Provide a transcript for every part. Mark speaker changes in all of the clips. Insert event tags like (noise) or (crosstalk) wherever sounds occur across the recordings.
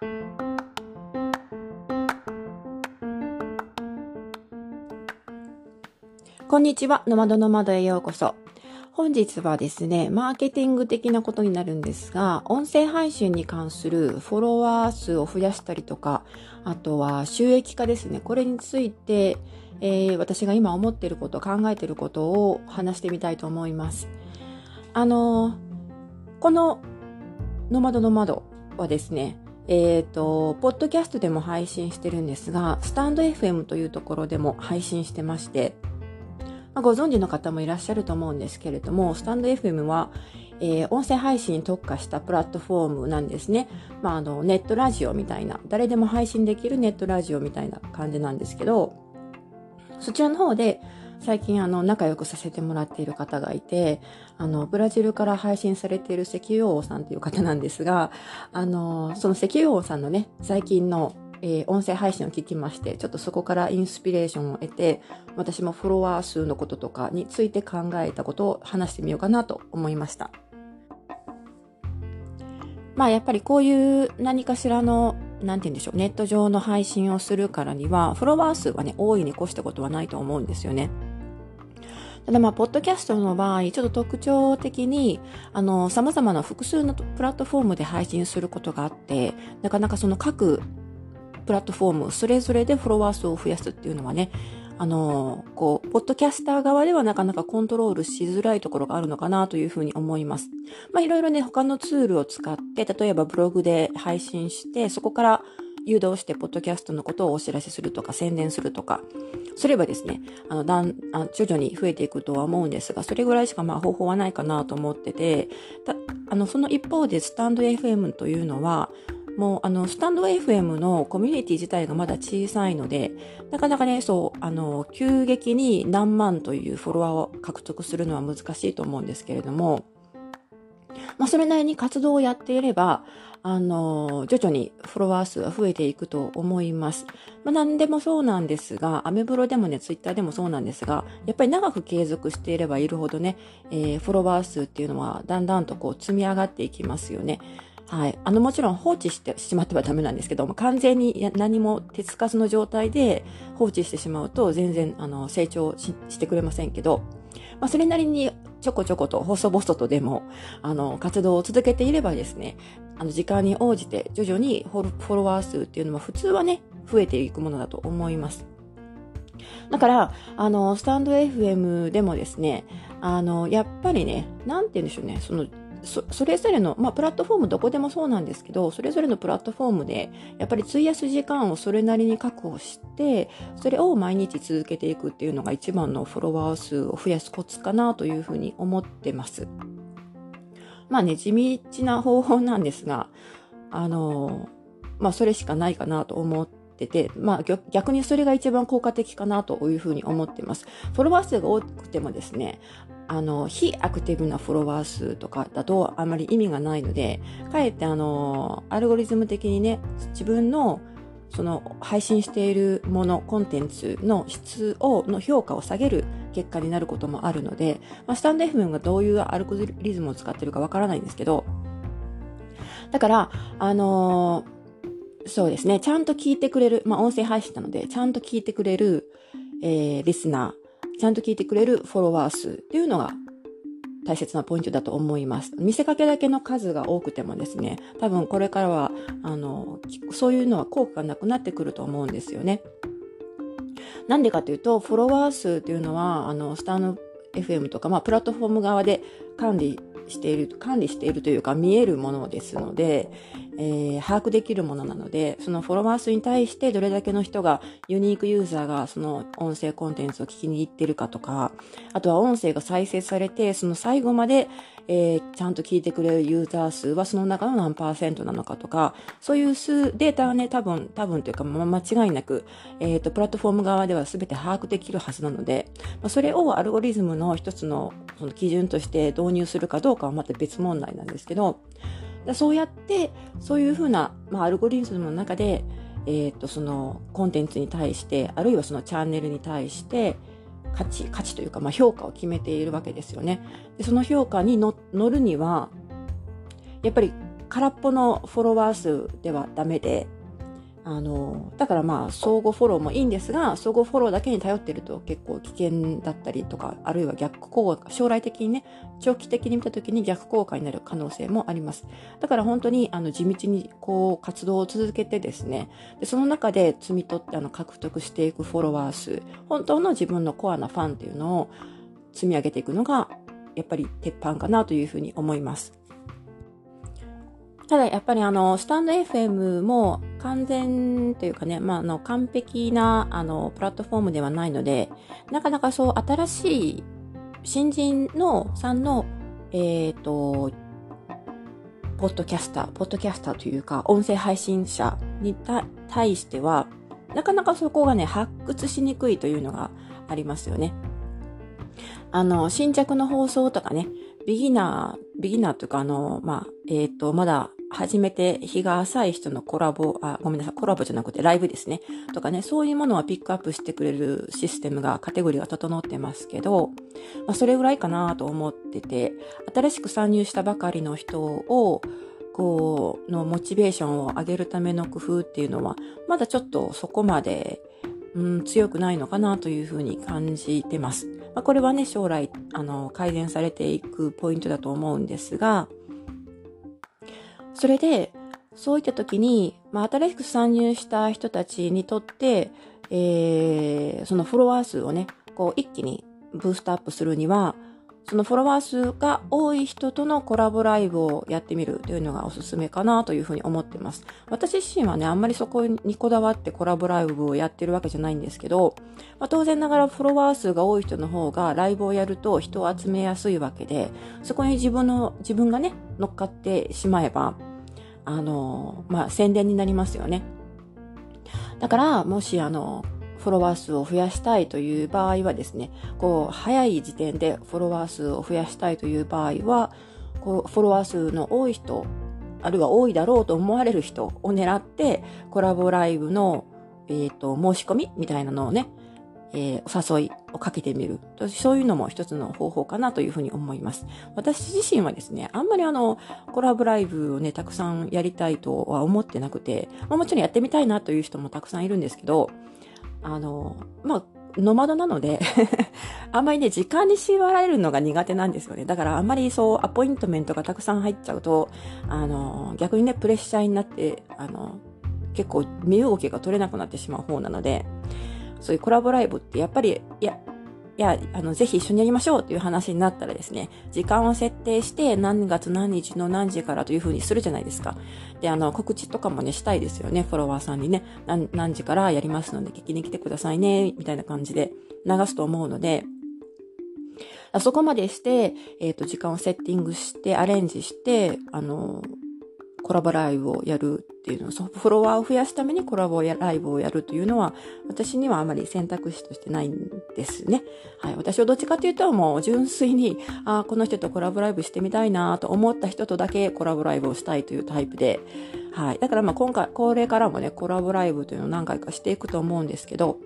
Speaker 1: こんにちは、ノマドノマドへようこそ。本日はですね、マーケティング的なことになるんですが、音声配信に関するフォロワー数を増やしたりとか、あとは収益化ですね。これについて、えー、私が今思っていること、考えていることを話してみたいと思います。あのー、このノマドノマドはですね、えっ、ー、と、ポッドキャストでも配信してるんですが、スタンド FM というところでも配信してまして、まあ、ご存知の方もいらっしゃると思うんですけれども、スタンド FM は、えー、音声配信に特化したプラットフォームなんですね。まあ、あの、ネットラジオみたいな、誰でも配信できるネットラジオみたいな感じなんですけど、そちらの方で、最近あの仲良くさせてもらっている方がいて、あの、ブラジルから配信されている石油王さんという方なんですが、あの、その石油王さんのね、最近のえー、音声配信を聞きまして、ちょっとそこからインスピレーションを得て、私もフォロワー数のこととかについて考えたことを話してみようかなと思いました。まあやっぱりこういう何かしらの、なんて言うんでしょう、ネット上の配信をするからには、フォロワー数はね、大いに越したことはないと思うんですよね。ただまあ、ポッドキャストの場合、ちょっと特徴的に、あの、様々な複数のプラットフォームで配信することがあって、なかなかその各プラットフォーム、それぞれでフォロワー数を増やすっていうのはね、あの、こう、ポッドキャスター側ではなかなかコントロールしづらいところがあるのかなというふうに思います。まあ、いろいろね、他のツールを使って、例えばブログで配信して、そこから誘導して、ポッドキャストのことをお知らせするとか、宣伝するとか、すればですね、あの、だん、徐々に増えていくとは思うんですが、それぐらいしかまあ方法はないかなと思ってて、たあの、その一方で、スタンド FM というのは、もうあのスタンド FM のコミュニティ自体がまだ小さいので、なかなかね、そう、あの、急激に何万というフォロワーを獲得するのは難しいと思うんですけれども、まあ、それなりに活動をやっていれば、あの、徐々にフォロワー数は増えていくと思います。まあ、何でもそうなんですが、アメブロでもね、ツイッターでもそうなんですが、やっぱり長く継続していればいるほどね、えー、フォロワー数っていうのはだんだんとこう積み上がっていきますよね。はい。あの、もちろん放置してしまってはダメなんですけども、完全に何も手つかずの状態で放置してしまうと、全然、あの、成長してくれませんけど、まあ、それなりにちょこちょこと細々とでも、あの、活動を続けていればですね、あの、時間に応じて徐々にフォロワー数っていうのは普通はね、増えていくものだと思います。だから、あの、スタンド FM でもですね、あの、やっぱりね、なんて言うんでしょうね、その、そそれぞれの、まあ、プラットフォームどこでもそうなんですけど、それぞれのプラットフォームで、やっぱり費やす時間をそれなりに確保して、それを毎日続けていくっていうのが一番のフォロワー数を増やすコツかなというふうに思ってます。まあね、地道な方法なんですが、あの、まあそれしかないかなと思ってて、まあ逆にそれが一番効果的かなというふうに思ってます。フォロワー数が多くてもですね、あの、非アクティブなフォロワー数とかだとあまり意味がないので、かえってあの、アルゴリズム的にね、自分のその配信しているもの、コンテンツの質を、の評価を下げる結果になることもあるので、まあ、スタンド FM がどういうアルゴリズムを使ってるかわからないんですけど、だから、あのー、そうですね、ちゃんと聞いてくれる、まあ、音声配信なので、ちゃんと聞いてくれる、えー、リスナー、ちゃんと聞いてくれるフォロワー数っていうのが大切なポイントだと思います。見せかけだけの数が多くてもですね、多分これからは、あの、そういうのは効果がなくなってくると思うんですよね。なんでかというと、フォロワー数っていうのは、あの、スターの FM とか、まあ、プラットフォーム側で管理している、管理しているというか見えるものですので、えー、把握できるものなので、そのフォロワー数に対してどれだけの人が、ユニークユーザーがその音声コンテンツを聞きに行ってるかとか、あとは音声が再生されて、その最後まで、えー、ちゃんと聞いてくれるユーザー数はその中の何パーセントなのかとか、そういう数、データはね、多分、多分というか、ま、間違いなく、えっ、ー、と、プラットフォーム側では全て把握できるはずなので、まあ、それをアルゴリズムの一つのその基準として導入するかどうかはまた別問題なんですけど、だそうやって、そういうふうな、まあ、アルゴリズムの中で、えっ、と、そのコンテンツに対して、あるいはそのチャンネルに対して、価値、価値というか、まあ、評価を決めているわけですよね。でその評価に乗るには、やっぱり空っぽのフォロワー数ではダメで、あの、だからまあ、相互フォローもいいんですが、相互フォローだけに頼ってると結構危険だったりとか、あるいは逆効果、将来的にね、長期的に見た時に逆効果になる可能性もあります。だから本当に、あの、地道にこう、活動を続けてですね、でその中で摘み取って、あの、獲得していくフォロワー数、本当の自分のコアなファンっていうのを積み上げていくのが、やっぱり鉄板かなというふうに思います。ただやっぱりあの、スタンド FM も完全というかね、まあ、あの、完璧な、あの、プラットフォームではないので、なかなかそう、新しい新人の、さんの、えっ、ー、と、ポッドキャスター、ポッドキャスターというか、音声配信者に対しては、なかなかそこがね、発掘しにくいというのがありますよね。あの、新着の放送とかね、ビギナー、ビギナーというか、あの、まあ、えっ、ー、と、まだ初めて日が浅い人のコラボ、あ、ごめんなさい、コラボじゃなくてライブですね。とかね、そういうものはピックアップしてくれるシステムが、カテゴリーが整ってますけど、まあ、それぐらいかなと思ってて、新しく参入したばかりの人を、こう、のモチベーションを上げるための工夫っていうのは、まだちょっとそこまで、うん、強くないのかなというふうに感じてます。まあ、これはね、将来、あの、改善されていくポイントだと思うんですが、それで、そういった時に、まあ、新しく参入した人たちにとって、えー、そのフォロワー数をね、こう一気にブーストアップするには、そのフォロワー数が多い人とのコラボライブをやってみるというのがおすすめかなというふうに思ってます。私自身はね、あんまりそこにこだわってコラボライブをやってるわけじゃないんですけど、まあ、当然ながらフォロワー数が多い人の方がライブをやると人を集めやすいわけで、そこに自分の、自分がね、乗っかってしまえば、あの、まあ、宣伝になりますよね。だから、もしあの、フォロワー数を増やしたいという場合はですね、こう、早い時点でフォロワー数を増やしたいという場合は、こう、フォロワー数の多い人、あるいは多いだろうと思われる人を狙って、コラボライブの、えっ、ー、と、申し込みみたいなのをね、えー、お誘いをかけてみる。そういうのも一つの方法かなというふうに思います。私自身はですね、あんまりあの、コラボライブをね、たくさんやりたいとは思ってなくて、まあ、もちろんやってみたいなという人もたくさんいるんですけど、あの、まあ、ノマドなので (laughs) あんまりね、時間に縛られるのが苦手なんですよね。だからあんまりそう、アポイントメントがたくさん入っちゃうと、あの、逆にね、プレッシャーになって、あの、結構身動きが取れなくなってしまう方なので、そういうコラボライブってやっぱり、いや、いや、あの、ぜひ一緒にやりましょうという話になったらですね、時間を設定して何月何日の何時からというふうにするじゃないですか。で、あの、告知とかもね、したいですよね。フォロワーさんにね、何時からやりますので聞きに来てくださいね、みたいな感じで流すと思うので、そこまでして、えっ、ー、と、時間をセッティングして、アレンジして、あの、コラボライブをやるっていうのそフォロワーを増やすためにコラボライブをやるというのは、私にはあまり選択肢としてないんですね。はい。私はどっちかというと、もう純粋に、ああ、この人とコラボライブしてみたいなと思った人とだけコラボライブをしたいというタイプで、はい。だからまあ今回、これからもね、コラボライブというのを何回かしていくと思うんですけど、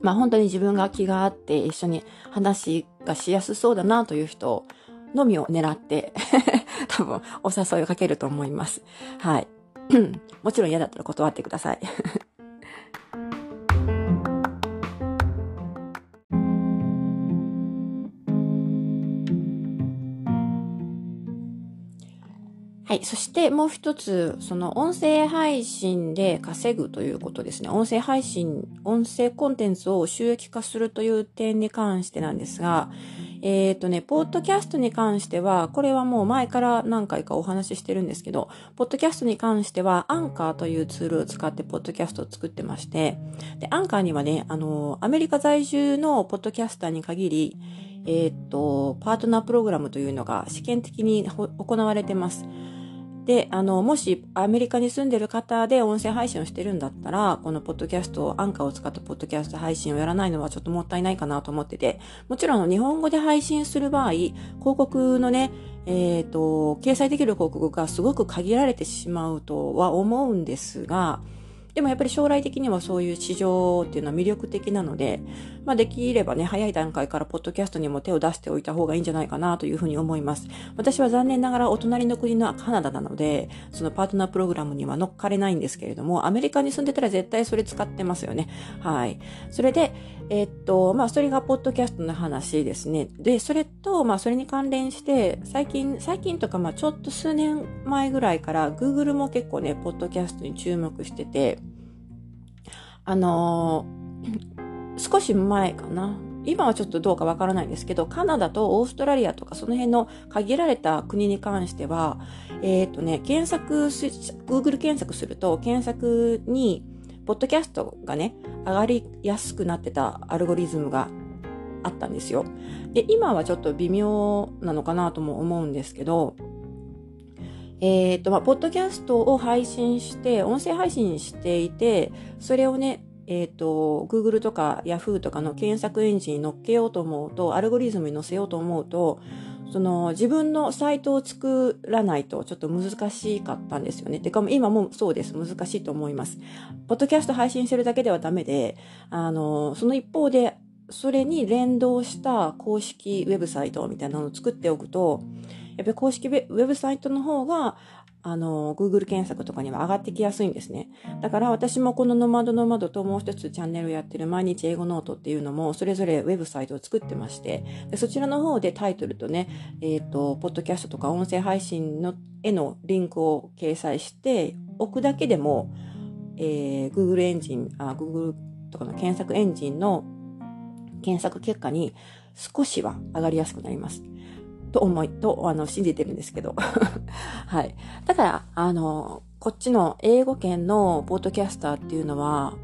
Speaker 1: まあ本当に自分が気があって一緒に話がしやすそうだなという人のみを狙って (laughs) 多分お誘いをかけると思います。はい。(clears throat) もちろん嫌だったら断ってください。(laughs) はい。そしてもう一つ、その音声配信で稼ぐということですね。音声配信、音声コンテンツを収益化するという点に関してなんですが、えっ、ー、とね、ポッドキャストに関しては、これはもう前から何回かお話ししてるんですけど、ポッドキャストに関しては、アンカーというツールを使ってポッドキャストを作ってまして、で、アンカーにはね、あの、アメリカ在住のポッドキャスターに限り、えっ、ー、と、パートナープログラムというのが試験的に行われてます。で、あの、もしアメリカに住んでる方で音声配信をしてるんだったら、このポッドキャスト、アンカーを使ったポッドキャスト配信をやらないのはちょっともったいないかなと思ってて、もちろん日本語で配信する場合、広告のね、えっ、ー、と、掲載できる広告がすごく限られてしまうとは思うんですが、でもやっぱり将来的にはそういう市場っていうのは魅力的なので、まあ、できればね、早い段階からポッドキャストにも手を出しておいた方がいいんじゃないかなというふうに思います。私は残念ながらお隣の国のカナダなので、そのパートナープログラムには乗っかれないんですけれども、アメリカに住んでたら絶対それ使ってますよね。はい。それで、えー、っと、まあ、それがポッドキャストの話ですね。で、それと、まあ、それに関連して、最近、最近とか、まあ、ちょっと数年前ぐらいから、Google も結構ね、ポッドキャストに注目してて、あのー、少し前かな。今はちょっとどうかわからないんですけど、カナダとオーストラリアとかその辺の限られた国に関しては、えっ、ー、とね、検索す、Google 検索すると、検索に、ポッドキャストがね、上がりやすくなってたアルゴリズムがあったんですよ。で、今はちょっと微妙なのかなとも思うんですけど、えっ、ー、と、まあ、ポッドキャストを配信して、音声配信していて、それをね、えっ、ー、と、Google とか Yahoo とかの検索エンジンに乗っけようと思うと、アルゴリズムに乗せようと思うと、その自分のサイトを作らないとちょっと難しかったんですよね。てか今もそうです。難しいと思います。ポッドキャスト配信してるだけではダメで、あの、その一方で、それに連動した公式ウェブサイトみたいなのを作っておくと、やっぱり公式ウェブサイトの方が、あの、Google 検索とかには上がってきやすいんですね。だから私もこのノマドノマドともう一つチャンネルやってる毎日英語ノートっていうのもそれぞれウェブサイトを作ってまして、でそちらの方でタイトルとね、えっ、ー、と、ポッドキャストとか音声配信のへのリンクを掲載しておくだけでも、えー、Google エンジン、あ、Google とかの検索エンジンの検索結果に少しは上がりやすくなります。と思い、と、あの、信じてるんですけど。(laughs) はい。ただ、あの、こっちの英語圏のポッドキャスターっていうのは、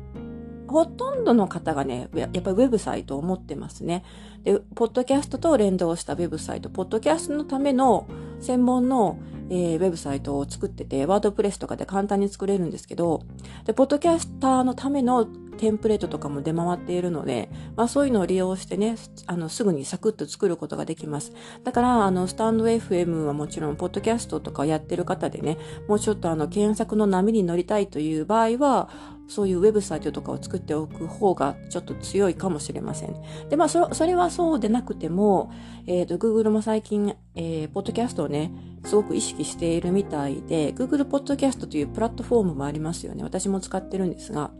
Speaker 1: ほとんどの方がね、やっぱりウェブサイトを持ってますね。で、ポッドキャストと連動したウェブサイト、ポッドキャストのための専門の、えー、ウェブサイトを作ってて、ワードプレスとかで簡単に作れるんですけど、で、ポッドキャスターのためのテンプレートとかも出回っているので、まあそういうのを利用してね、あの、すぐにサクッと作ることができます。だから、あの、スタンド FM はもちろん、ポッドキャストとかやってる方でね、もうちょっとあの、検索の波に乗りたいという場合は、そういうウェブサイトとかを作っておく方がちょっと強いかもしれません。で、まあ、そそれはそうでなくても、えっ、ー、と、Google も最近、えー、ポッドキャストをね、すごく意識しているみたいで、Google ポッドキャストというプラットフォームもありますよね。私も使ってるんですが、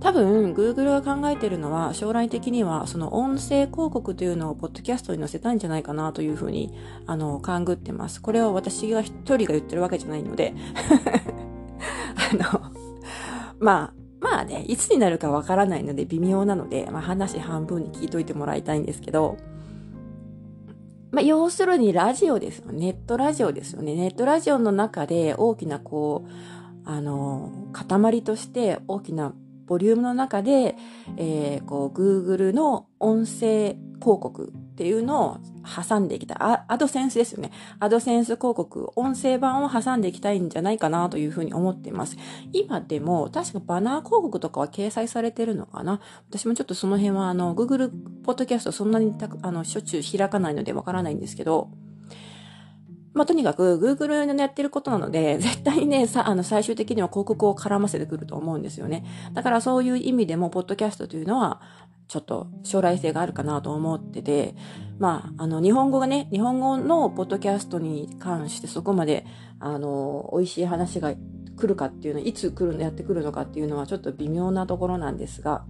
Speaker 1: 多分、Google が考えてるのは、将来的には、その音声広告というのをポッドキャストに載せたいんじゃないかなというふうに、あの、勘ぐってます。これは私が一人が言ってるわけじゃないので、(laughs) あの、まあ、まあね、いつになるかわからないので微妙なので、まあ話半分に聞いといてもらいたいんですけど、まあ要するにラジオですよ。ネットラジオですよね。ネットラジオの中で大きなこう、あの、塊として大きなボリュームの中で、えー、こう、Google の音声広告っていうのを挟んでいきたい。アドセンスですよね。アドセンス広告、音声版を挟んでいきたいんじゃないかなというふうに思っています。今でも、確かバナー広告とかは掲載されてるのかな私もちょっとその辺は、あの、Google ポッドキャストそんなにあの、しょっちゅう開かないのでわからないんですけど、まあ、とにかく Google のやってることなので、(laughs) 絶対にね、さ、あの、最終的には広告を絡ませてくると思うんですよね。だからそういう意味でも、ポッドキャストというのは、ちょっと将来性があるかなと思ってて、まあ、あの、日本語がね、日本語のポッドキャストに関してそこまで、あの、美味しい話が来るかっていうのは、いつ来るの、やってくるのかっていうのはちょっと微妙なところなんですが、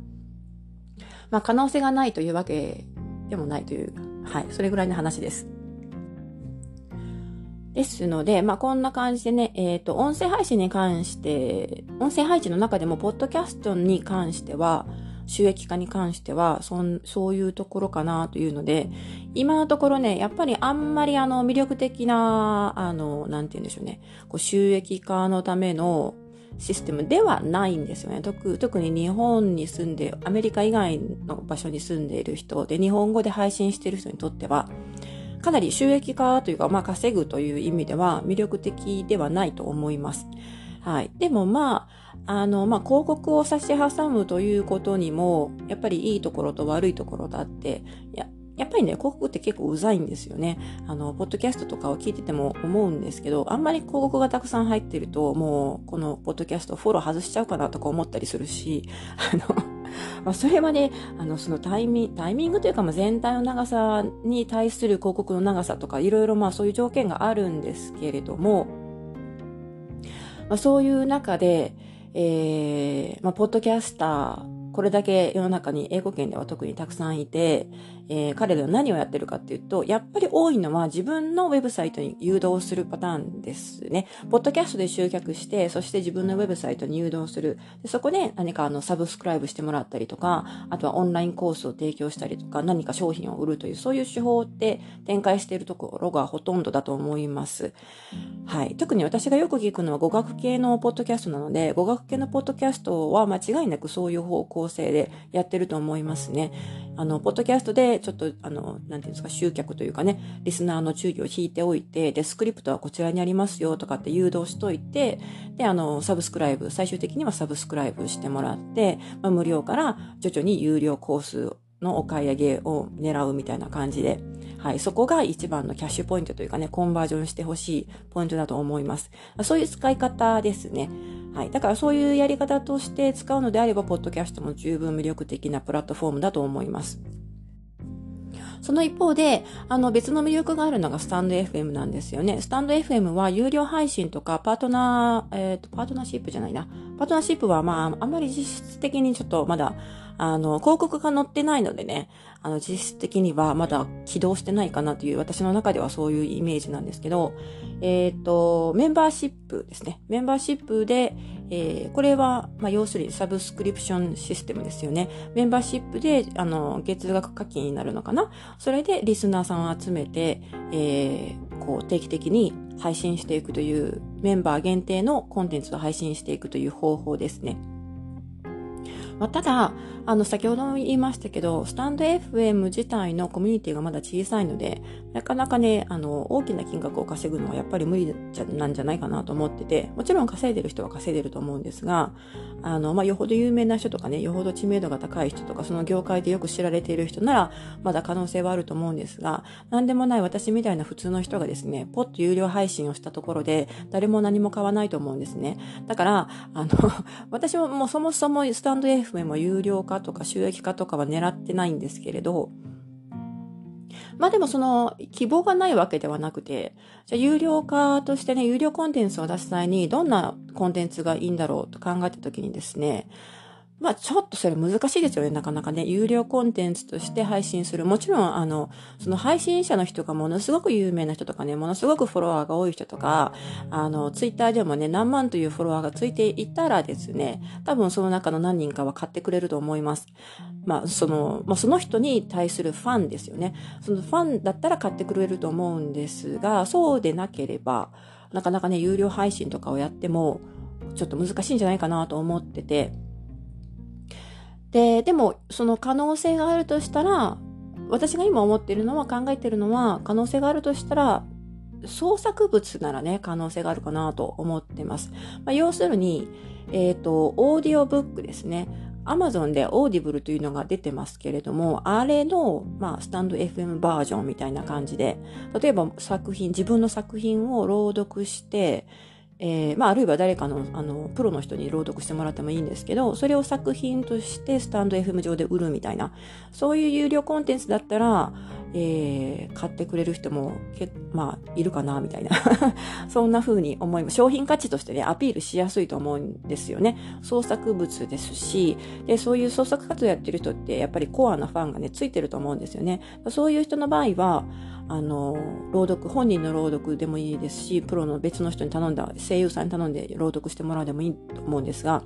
Speaker 1: まあ、可能性がないというわけでもないという、はい、それぐらいの話です。ですので、まあ、こんな感じでね、えっ、ー、と、音声配信に関して、音声配信の中でも、ポッドキャストに関しては、収益化に関しては、そん、そういうところかなというので、今のところね、やっぱりあんまりあの、魅力的な、あの、なんて言うんでしょうね、こう収益化のためのシステムではないんですよね。特特に日本に住んで、アメリカ以外の場所に住んでいる人で、日本語で配信している人にとっては、かなり収益化というか、まあ稼ぐという意味では魅力的ではないと思います。はい。でもまあ、あの、まあ広告を差し挟むということにも、やっぱりいいところと悪いところがあって、ややっぱりね、広告って結構うざいんですよね。あの、ポッドキャストとかを聞いてても思うんですけど、あんまり広告がたくさん入ってると、もう、このポッドキャストフォロー外しちゃうかなとか思ったりするし、あの、まあそれはね、あの、そのタイミタイミングというか、まあ、全体の長さに対する広告の長さとか、いろいろまあそういう条件があるんですけれども、まあ、そういう中で、えー、まあ、ポッドキャスター、これだけ世の中に英語圏では特にたくさんいて、えー、彼らは何をやってるかっていうと、やっぱり多いのは自分のウェブサイトに誘導するパターンですね。ポッドキャストで集客して、そして自分のウェブサイトに誘導する。でそこで何かあのサブスクライブしてもらったりとか、あとはオンラインコースを提供したりとか、何か商品を売るという、そういう手法って展開しているところがほとんどだと思います。はい。特に私がよく聞くのは語学系のポッドキャストなので、語学系のポッドキャストは間違いなくそういう方向性でやってると思いますね。あの、ポッドキャストでちょっと、あの、なんていうんですか、集客というかね、リスナーの注意を引いておいて、で、スクリプトはこちらにありますよとかって誘導しといて、で、あの、サブスクライブ、最終的にはサブスクライブしてもらって、まあ、無料から徐々に有料コースのお買い上げを狙うみたいな感じで、はい、そこが一番のキャッシュポイントというかね、コンバージョンしてほしいポイントだと思います。そういう使い方ですね。はい。だからそういうやり方として使うのであれば、ポッドキャストも十分魅力的なプラットフォームだと思います。その一方で、あの別の魅力があるのがスタンド FM なんですよね。スタンド FM は有料配信とかパートナー、えっ、ー、と、パートナーシップじゃないな。パートナーシップはまあ、あんまり実質的にちょっとまだあの、広告が載ってないのでね、あの、実質的にはまだ起動してないかなという、私の中ではそういうイメージなんですけど、えっ、ー、と、メンバーシップですね。メンバーシップで、えー、これは、まあ、要するにサブスクリプションシステムですよね。メンバーシップで、あの、月額課金になるのかなそれでリスナーさんを集めて、えー、こう、定期的に配信していくという、メンバー限定のコンテンツを配信していくという方法ですね。まあ、ただ、あの、先ほども言いましたけど、スタンド FM 自体のコミュニティがまだ小さいので、なかなかね、あの、大きな金額を稼ぐのはやっぱり無理なんじゃないかなと思ってて、もちろん稼いでる人は稼いでると思うんですが、あの、まあ、よほど有名な人とかね、よほど知名度が高い人とか、その業界でよく知られている人なら、まだ可能性はあると思うんですが、なんでもない私みたいな普通の人がですね、ポッと有料配信をしたところで、誰も何も買わないと思うんですね。だから、あの、私ももうそもそもスタンド FM も有料化とか収益化とかは狙ってないんですけれど、まあでもその希望がないわけではなくて、じゃ有料化としてね、有料コンテンツを出す際にどんなコンテンツがいいんだろうと考えた時にですね、まあちょっとそれ難しいですよね、なかなかね。有料コンテンツとして配信する。もちろん、あの、その配信者の人がものすごく有名な人とかね、ものすごくフォロワーが多い人とか、あの、ツイッターでもね、何万というフォロワーがついていたらですね、多分その中の何人かは買ってくれると思います。まあ、その、まあ、その人に対するファンですよね。そのファンだったら買ってくれると思うんですが、そうでなければ、なかなかね、有料配信とかをやっても、ちょっと難しいんじゃないかなと思ってて、で、でも、その可能性があるとしたら、私が今思ってるのは、考えてるのは、可能性があるとしたら、創作物ならね、可能性があるかなと思ってます。まあ、要するに、えっ、ー、と、オーディオブックですね。アマゾンでオーディブルというのが出てますけれども、あれの、まあ、スタンド FM バージョンみたいな感じで、例えば作品、自分の作品を朗読して、えー、まあ、あるいは誰かの、あの、プロの人に朗読してもらってもいいんですけど、それを作品としてスタンド FM 上で売るみたいな、そういう有料コンテンツだったら、えー、買ってくれる人も、けまあ、いるかな、みたいな。(laughs) そんな風に思います。商品価値としてね、アピールしやすいと思うんですよね。創作物ですし、で、そういう創作活動やってる人って、やっぱりコアなファンがね、ついてると思うんですよね。そういう人の場合は、あの、朗読、本人の朗読でもいいですし、プロの別の人に頼んだ、声優さんに頼んで朗読してもらうでもいいと思うんですが、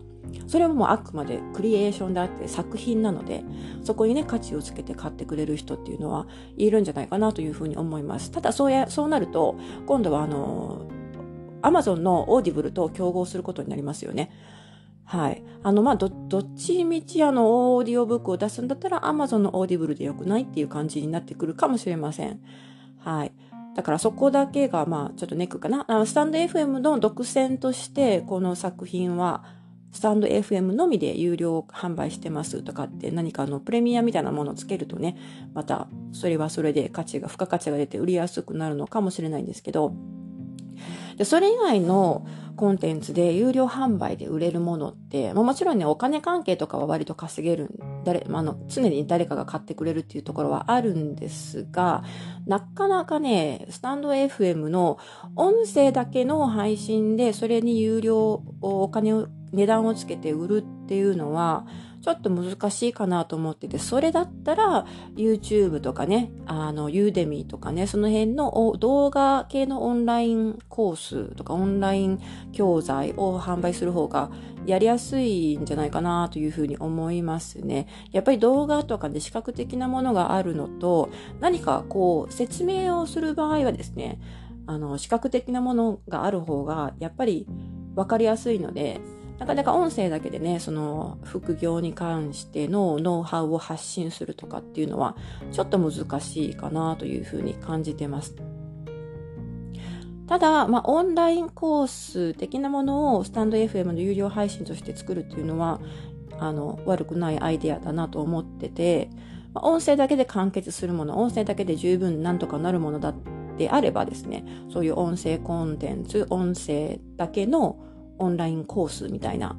Speaker 1: それはもうあくまでクリエーションであって作品なので、そこにね、価値をつけて買ってくれる人っていうのはいるんじゃないかなというふうに思います。ただ、そうや、そうなると、今度はあの、アマゾンのオーディブルと競合することになりますよね。はい。あの、まあ、ど、どっちみちあの、オーディオブックを出すんだったら、アマゾンのオーディブルでよくないっていう感じになってくるかもしれません。はい。だからそこだけが、まあ、ちょっとネックかな。あのスタンド FM の独占として、この作品は、スタンド FM のみで有料販売してますとかって何かあのプレミアみたいなものをつけるとね、またそれはそれで価値が、付加価値が出て売りやすくなるのかもしれないんですけど、で、それ以外のコンテンツで有料販売で売れるものって、まあ、もちろんね、お金関係とかは割と稼げる、誰、あの、常に誰かが買ってくれるっていうところはあるんですが、なかなかね、スタンド FM の音声だけの配信で、それに有料、お金を、値段をつけて売るっていうのは、ちょっと難しいかなと思ってて、それだったら YouTube とかね、あの、ユーデミーとかね、その辺の動画系のオンラインコースとかオンライン教材を販売する方がやりやすいんじゃないかなというふうに思いますね。やっぱり動画とかで視覚的なものがあるのと、何かこう説明をする場合はですね、あの、視覚的なものがある方がやっぱりわかりやすいので、なかなか音声だけでね、その副業に関してのノウハウを発信するとかっていうのはちょっと難しいかなというふうに感じてます。ただ、まあ、オンラインコース的なものをスタンド FM の有料配信として作るっていうのは、あの、悪くないアイデアだなと思ってて、まあ、音声だけで完結するもの、音声だけで十分なんとかなるものだってあればですね、そういう音声コンテンツ、音声だけのオンラインコースみたいな、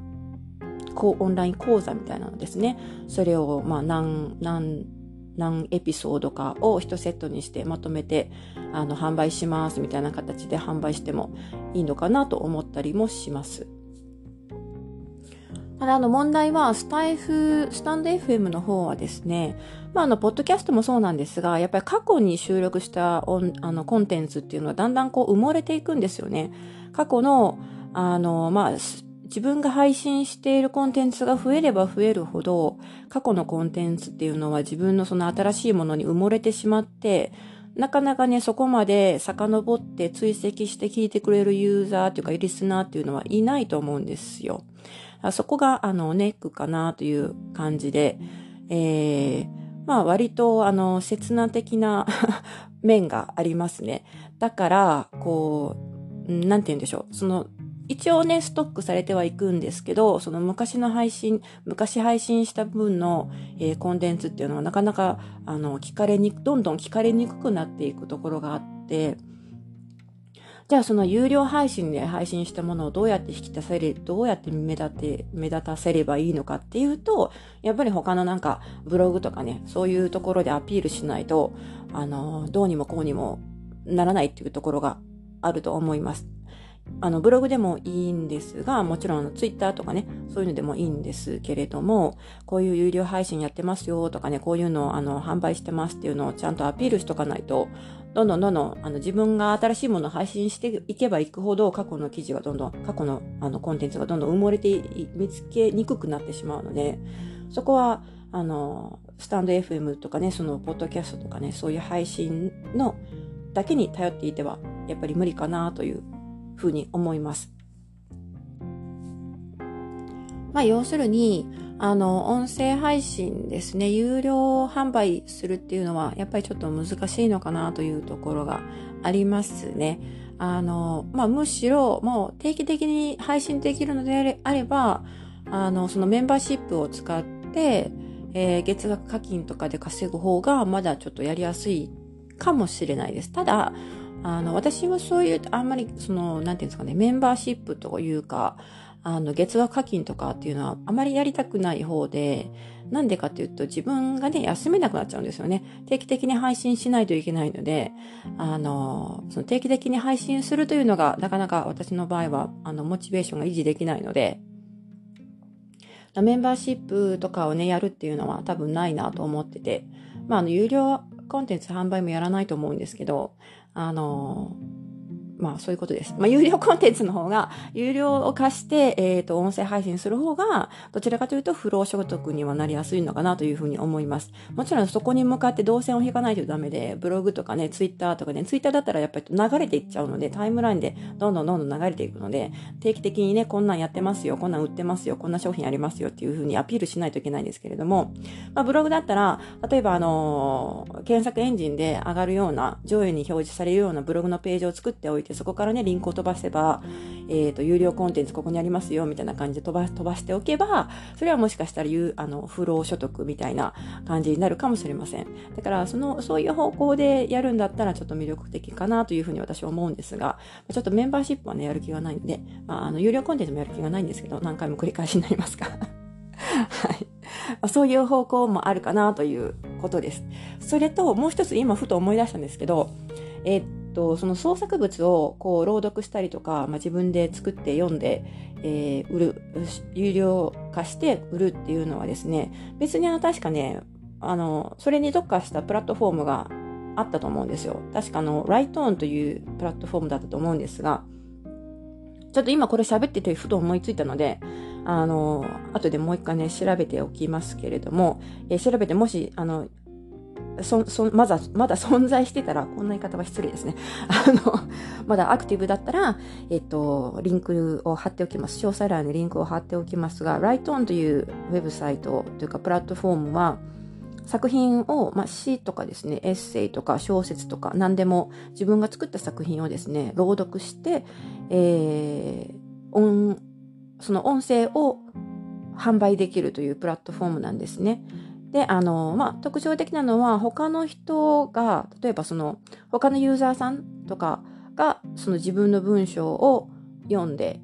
Speaker 1: こうオンライン講座みたいなのですね。それを、まあ、何、何、何エピソードかを1セットにしてまとめて、あの、販売しますみたいな形で販売してもいいのかなと思ったりもします。ただ、あの、問題は、スタイフ、スタンド FM の方はですね、まあ、あの、ポッドキャストもそうなんですが、やっぱり過去に収録したあのコンテンツっていうのはだんだんこう埋もれていくんですよね。過去の、あの、まあ、自分が配信しているコンテンツが増えれば増えるほど、過去のコンテンツっていうのは自分のその新しいものに埋もれてしまって、なかなかね、そこまで遡って追跡して聞いてくれるユーザーというか、リスナーっていうのはいないと思うんですよ。そこが、あの、ネックかなという感じで、えー、まあ割と、あの、切な的な (laughs) 面がありますね。だから、こう、なんて言うんでしょう。その、一応ね、ストックされてはいくんですけど、その昔の配信、昔配信した分の、えー、コンテンツっていうのはなかなか、あの、聞かれにく、どんどん聞かれにくくなっていくところがあって、じゃあその有料配信で配信したものをどうやって引き出せれ、どうやって目立て、目立たせればいいのかっていうと、やっぱり他のなんかブログとかね、そういうところでアピールしないと、あの、どうにもこうにもならないっていうところがあると思います。あのブログでもいいんですが、もちろんツイッターとかね、そういうのでもいいんですけれども、こういう有料配信やってますよとかね、こういうのをあの販売してますっていうのをちゃんとアピールしとかないと、どんどんどんどんあの自分が新しいものを配信していけばいくほど過去の記事がどんどん、過去のあのコンテンツがどんどん埋もれて見つけにくくなってしまうので、そこは、あの、スタンド FM とかね、そのポッドキャストとかね、そういう配信のだけに頼っていては、やっぱり無理かなというふうに思います。まあ、要するに、あの、音声配信ですね、有料販売するっていうのは、やっぱりちょっと難しいのかなというところがありますね。あの、まあ、むしろ、もう定期的に配信できるのであれば、あの、そのメンバーシップを使って、えー、月額課金とかで稼ぐ方が、まだちょっとやりやすいかもしれないです。ただ、あの、私はそういう、あんまり、その、なんていうんですかね、メンバーシップというか、あの、月額課金とかっていうのはあまりやりたくない方で、なんでかっていうと自分がね、休めなくなっちゃうんですよね。定期的に配信しないといけないので、あの、その定期的に配信するというのがなかなか私の場合は、あの、モチベーションが維持できないので、メンバーシップとかをね、やるっていうのは多分ないなと思ってて、まあ、あの、有料コンテンツ販売もやらないと思うんですけど、あの、まあそういうことです。まあ有料コンテンツの方が、有料を貸して、えっ、ー、と、音声配信する方が、どちらかというと不労所得にはなりやすいのかなというふうに思います。もちろんそこに向かって動線を引かないとダメで、ブログとかね、ツイッターとかね、ツイッターだったらやっぱり流れていっちゃうので、タイムラインでどんどんどんどん流れていくので、定期的にね、こんなんやってますよ、こんなん売ってますよ、こんな商品ありますよっていうふうにアピールしないといけないんですけれども、まあブログだったら、例えばあのー、検索エンジンで上がるような、上位に表示されるようなブログのページを作っておいて、そこからね、リンクを飛ばせば、えっ、ー、と、有料コンテンツここにありますよ、みたいな感じで飛ば飛ばしておけば、それはもしかしたら、あの、不労所得みたいな感じになるかもしれません。だから、その、そういう方向でやるんだったら、ちょっと魅力的かなというふうに私は思うんですが、ちょっとメンバーシップはね、やる気がないんで、まあ、あの、有料コンテンツもやる気がないんですけど、何回も繰り返しになりますが。(laughs) はい。そういう方向もあるかなということです。それと、もう一つ今ふと思い出したんですけど、え、っと、その創作物をこう朗読したりとか、まあ、自分で作って読んで、えー、売る、有料化して売るっていうのはですね、別にあの確かね、あの、それに特化したプラットフォームがあったと思うんですよ。確かあの、ライトオンというプラットフォームだったと思うんですが、ちょっと今これ喋っててふと思いついたので、あの、後でもう一回ね、調べておきますけれども、えー、調べてもし、あの、そ、そ、まだ、まだ存在してたら、こんな言い方は失礼ですね。(laughs) あの、まだアクティブだったら、えっと、リンクを貼っておきます。詳細欄にリンクを貼っておきますが、ライトオンというウェブサイトというかプラットフォームは、作品を、まあ、詩とかですね、エッセイとか小説とか何でも自分が作った作品をですね、朗読して、えー、音その音声を販売できるというプラットフォームなんですね。で、あの、まあ、特徴的なのは、他の人が、例えばその、他のユーザーさんとかが、その自分の文章を読んで、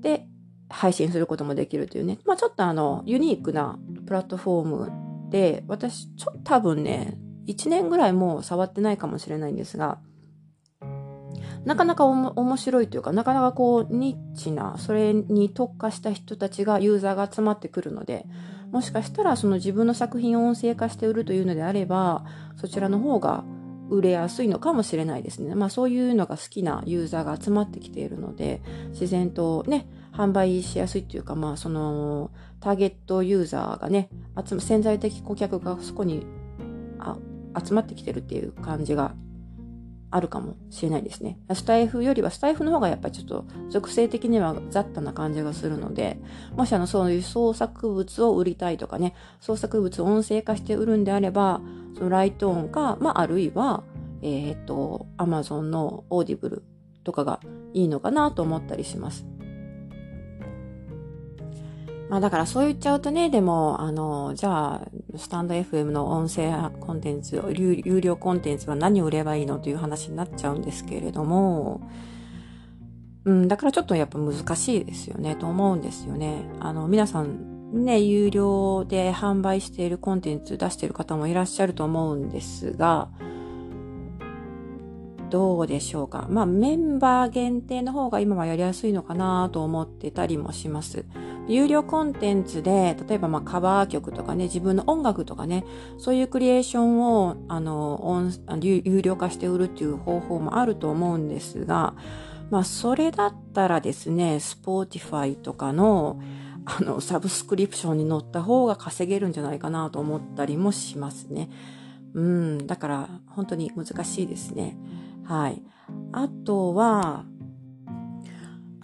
Speaker 1: で、配信することもできるというね、まあ、ちょっとあの、ユニークなプラットフォームで、私、ちょっと多分ね、1年ぐらいもう触ってないかもしれないんですが、なかなか面白いというか、なかなかこう、ニッチな、それに特化した人たちが、ユーザーが集まってくるので、もしかしたらその自分の作品を音声化して売るというのであれば、そちらの方が売れやすいのかもしれないですね。まあそういうのが好きなユーザーが集まってきているので、自然とね、販売しやすいというか、まあその、ターゲットユーザーがね、集潜在的顧客がそこにあ集まってきてるっていう感じがあるかもしれないですね。スタエフよりはスタエフの方がやっぱりちょっと属性的には雑多な感じがするので、もしあのそういう創作物を売りたいとかね、創作物を音声化して売るんであれば、その Writone か、まああるいは、えっ、と、アマゾンのオーディブルとかがいいのかなと思ったりします。まあだからそう言っちゃうとね、でも、あの、じゃあ、スタンド FM の音声コンテンツ、有料コンテンツは何を売ればいいのという話になっちゃうんですけれども、うん、だからちょっとやっぱ難しいですよね、と思うんですよね。あの、皆さん、ね、有料で販売しているコンテンツ出している方もいらっしゃると思うんですが、どうでしょうか。まあ、メンバー限定の方が今はやりやすいのかなと思ってたりもします。有料コンテンツで、例えばまあカバー曲とかね、自分の音楽とかね、そういうクリエーションを、あの、有料化して売るっていう方法もあると思うんですが、まあ、それだったらですね、スポーティファイとかの、あの、サブスクリプションに乗った方が稼げるんじゃないかなと思ったりもしますね。うん、だから本当に難しいですね。はい。あとは、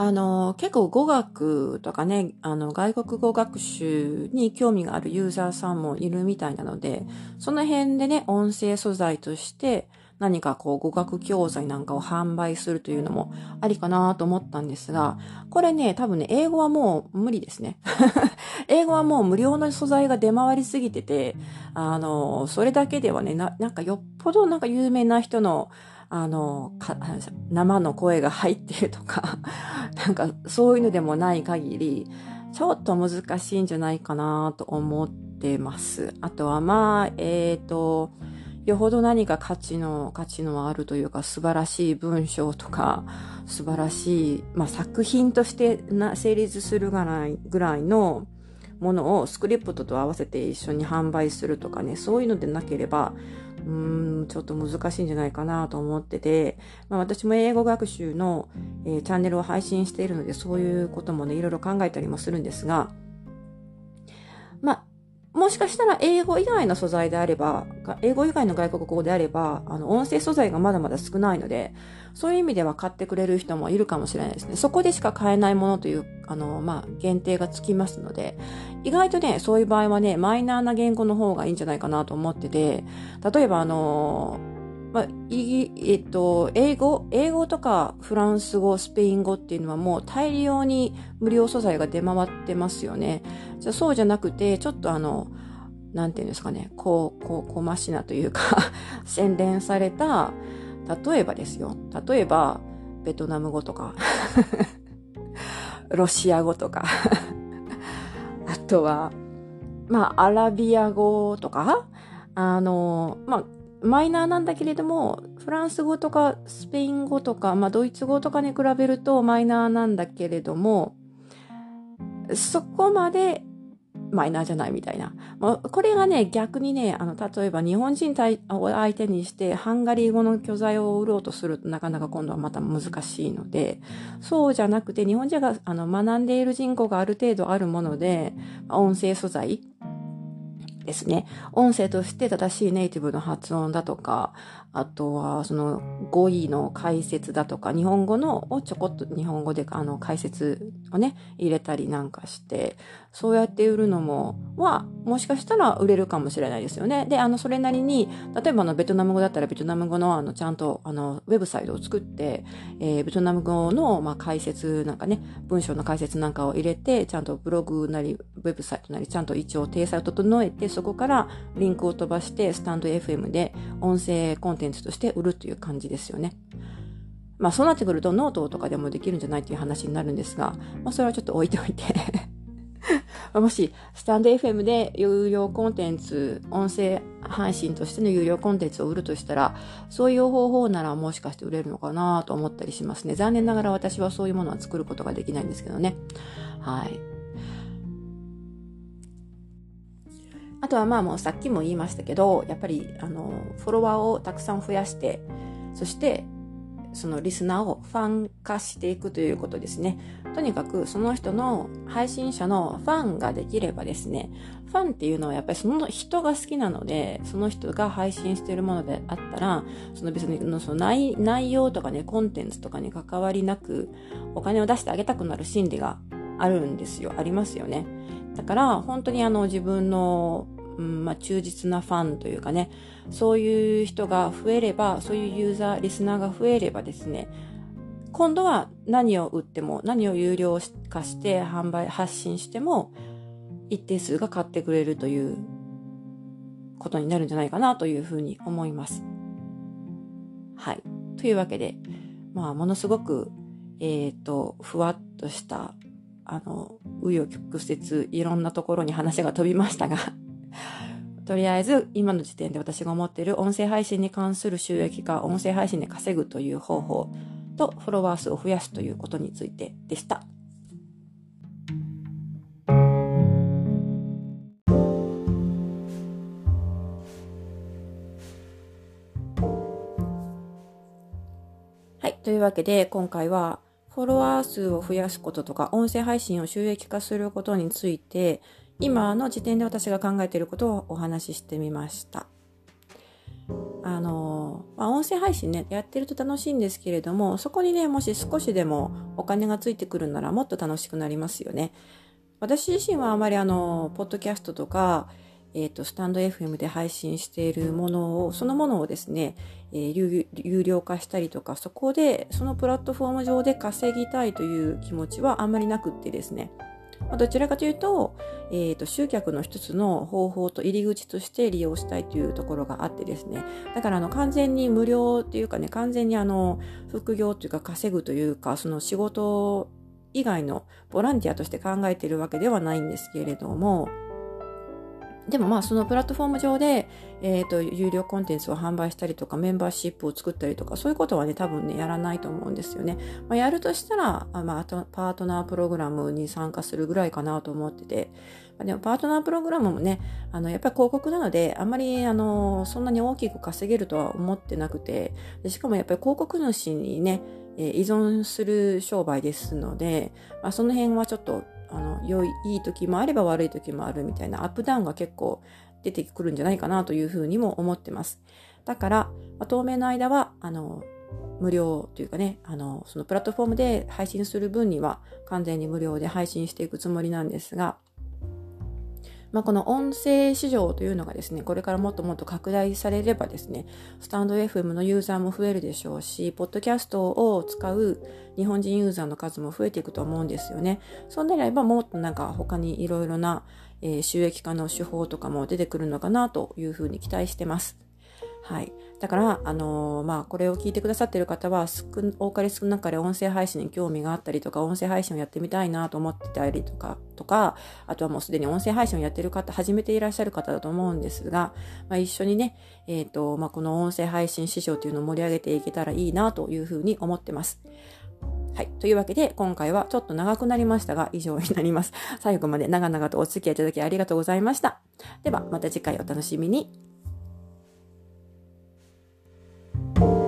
Speaker 1: あの、結構語学とかね、あの、外国語学習に興味があるユーザーさんもいるみたいなので、その辺でね、音声素材として何かこう語学教材なんかを販売するというのもありかなと思ったんですが、これね、多分ね、英語はもう無理ですね。(laughs) 英語はもう無料の素材が出回りすぎてて、あの、それだけではね、ななんかよっぽどなんか有名な人のあの、生の声が入ってるとか、(laughs) なんかそういうのでもない限り、ちょっと難しいんじゃないかなと思ってます。あとはまあ、えっ、ー、と、よほど何か価値の、価値のあるというか素晴らしい文章とか、素晴らしい、まあ作品としてな成立するぐらいぐらいのものをスクリプトと合わせて一緒に販売するとかね、そういうのでなければ、うーん、ちょっと難しいんじゃないかなと思ってて、まあ、私も英語学習の、えー、チャンネルを配信しているので、そういうこともね、いろいろ考えたりもするんですが、もしかしたら英語以外の素材であれば、英語以外の外国語であれば、あの、音声素材がまだまだ少ないので、そういう意味では買ってくれる人もいるかもしれないですね。そこでしか買えないものという、あの、まあ、限定がつきますので、意外とね、そういう場合はね、マイナーな言語の方がいいんじゃないかなと思ってて、例えばあの、まあ、いえっと、英語、英語とかフランス語、スペイン語っていうのはもう大量に無料素材が出回ってますよね。じゃそうじゃなくて、ちょっとあの、なんていうんですかね、こう、こう、こましなというか (laughs) 洗練された、例えばですよ。例えば、ベトナム語とか (laughs) ロシア語とかあとは、まあ、アラビア語とか、あの、まあ、マイナーなんだけれども、フランス語とかスペイン語とか、まあ、ドイツ語とかに比べるとマイナーなんだけれども、そこまでマイナーじゃないみたいな。まあ、これがね、逆にね、あの、例えば日本人を相手にしてハンガリー語の巨材を売ろうとするとなかなか今度はまた難しいので、そうじゃなくて日本人があの学んでいる人口がある程度あるもので、音声素材、ですね。音声として正しいネイティブの発音だとか、あとはその語彙の解説だとか、日本語のをちょこっと日本語であの解説をね、入れたりなんかして、そうやって売るのも、は、もしかしたら売れるかもしれないですよね。で、あの、それなりに、例えばあの、ベトナム語だったらベトナム語のあの、ちゃんとあの、ウェブサイトを作って、えー、ベトナム語の、まあ、解説なんかね、文章の解説なんかを入れて、ちゃんとブログなり、ウェブサイトなり、ちゃんと一応体裁を整えて、そこからリンクを飛ばして、スタンド FM で音声コンテンツテンツとして売るという感じですよね。まあそうなってくるとノートとかでもできるんじゃないという話になるんですが、まあそれはちょっと置いておいて (laughs) もし、スタンド FM で有料コンテンツ、音声配信としての有料コンテンツを売るとしたら、そういう方法ならもしかして売れるのかなと思ったりしますね。残念ながら私はそういうものは作ることができないんですけどね。はい。あとはまあもうさっきも言いましたけど、やっぱりあの、フォロワーをたくさん増やして、そしてそのリスナーをファン化していくということですね。とにかくその人の配信者のファンができればですね、ファンっていうのはやっぱりその人が好きなので、その人が配信しているものであったら、その別にその内内容とかね、コンテンツとかに関わりなく、お金を出してあげたくなる心理があるんですよ。ありますよね。だから本当にあの自分のうんまあ、忠実なファンというかね、そういう人が増えれば、そういうユーザー、リスナーが増えればですね、今度は何を売っても、何を有料化して販売、発信しても、一定数が買ってくれるということになるんじゃないかなというふうに思います。はい。というわけで、まあ、ものすごく、えっ、ー、と、ふわっとした、あの、紆余曲折、いろんなところに話が飛びましたが (laughs) とりあえず今の時点で私が思っている音声配信に関する収益化、音声配信で稼ぐという方法とフォロワー数を増やすということについてでした。はい。というわけで、今回は、フォロワー数を増やすこととか、音声配信を収益化することについて、今の時点で私が考えていることをお話ししてみました。あの、まあ、音声配信ね、やってると楽しいんですけれども、そこにね、もし少しでもお金がついてくるならもっと楽しくなりますよね。私自身はあまりあの、ポッドキャストとか、え、ー、と、スタンド FM で配信しているものを、そのものをですね、えー、有料化したりとか、そこで、そのプラットフォーム上で稼ぎたいという気持ちはあんまりなくってですね、どちらかというと、え、ー、と、集客の一つの方法と入り口として利用したいというところがあってですね。だから、あの、完全に無料っていうかね、完全にあの、副業というか稼ぐというか、その仕事以外のボランティアとして考えているわけではないんですけれども、でもまあそのプラットフォーム上で、えっ、ー、と、有料コンテンツを販売したりとか、メンバーシップを作ったりとか、そういうことはね、多分ね、やらないと思うんですよね。まあ、やるとしたら、あまあ、パートナープログラムに参加するぐらいかなと思ってて、ま、でもパートナープログラムもね、あの、やっぱり広告なので、あんまり、あの、そんなに大きく稼げるとは思ってなくて、でしかもやっぱり広告主にね、え、依存する商売ですので、まあ、その辺はちょっとあの良いいい時もあれば悪い時もあるみたいなアップダウンが結構出てくるんじゃないかなというふうにも思ってます。だから、まあ、当面の間はあの無料というかね、あの、そのプラットフォームで配信する分には完全に無料で配信していくつもりなんですが、まあ、この音声市場というのがですね、これからもっともっと拡大されればですね、スタンド FM のユーザーも増えるでしょうし、ポッドキャストを使う日本人ユーザーの数も増えていくと思うんですよね。そうなればもっとなんか他にいろいろな、収益化の手法とかも出てくるのかなというふうに期待してます。はい。だから、あのー、まあ、これを聞いてくださっている方は、少、多かれ少なかれ音声配信に興味があったりとか、音声配信をやってみたいなと思ってたりとか、とか、あとはもうすでに音声配信をやっている方、始めていらっしゃる方だと思うんですが、まあ、一緒にね、えっ、ー、と、まあ、この音声配信市場というのを盛り上げていけたらいいなというふうに思ってます。はい。というわけで、今回はちょっと長くなりましたが、以上になります。最後まで長々とお付き合いいただきありがとうございました。では、また次回お楽しみに。you.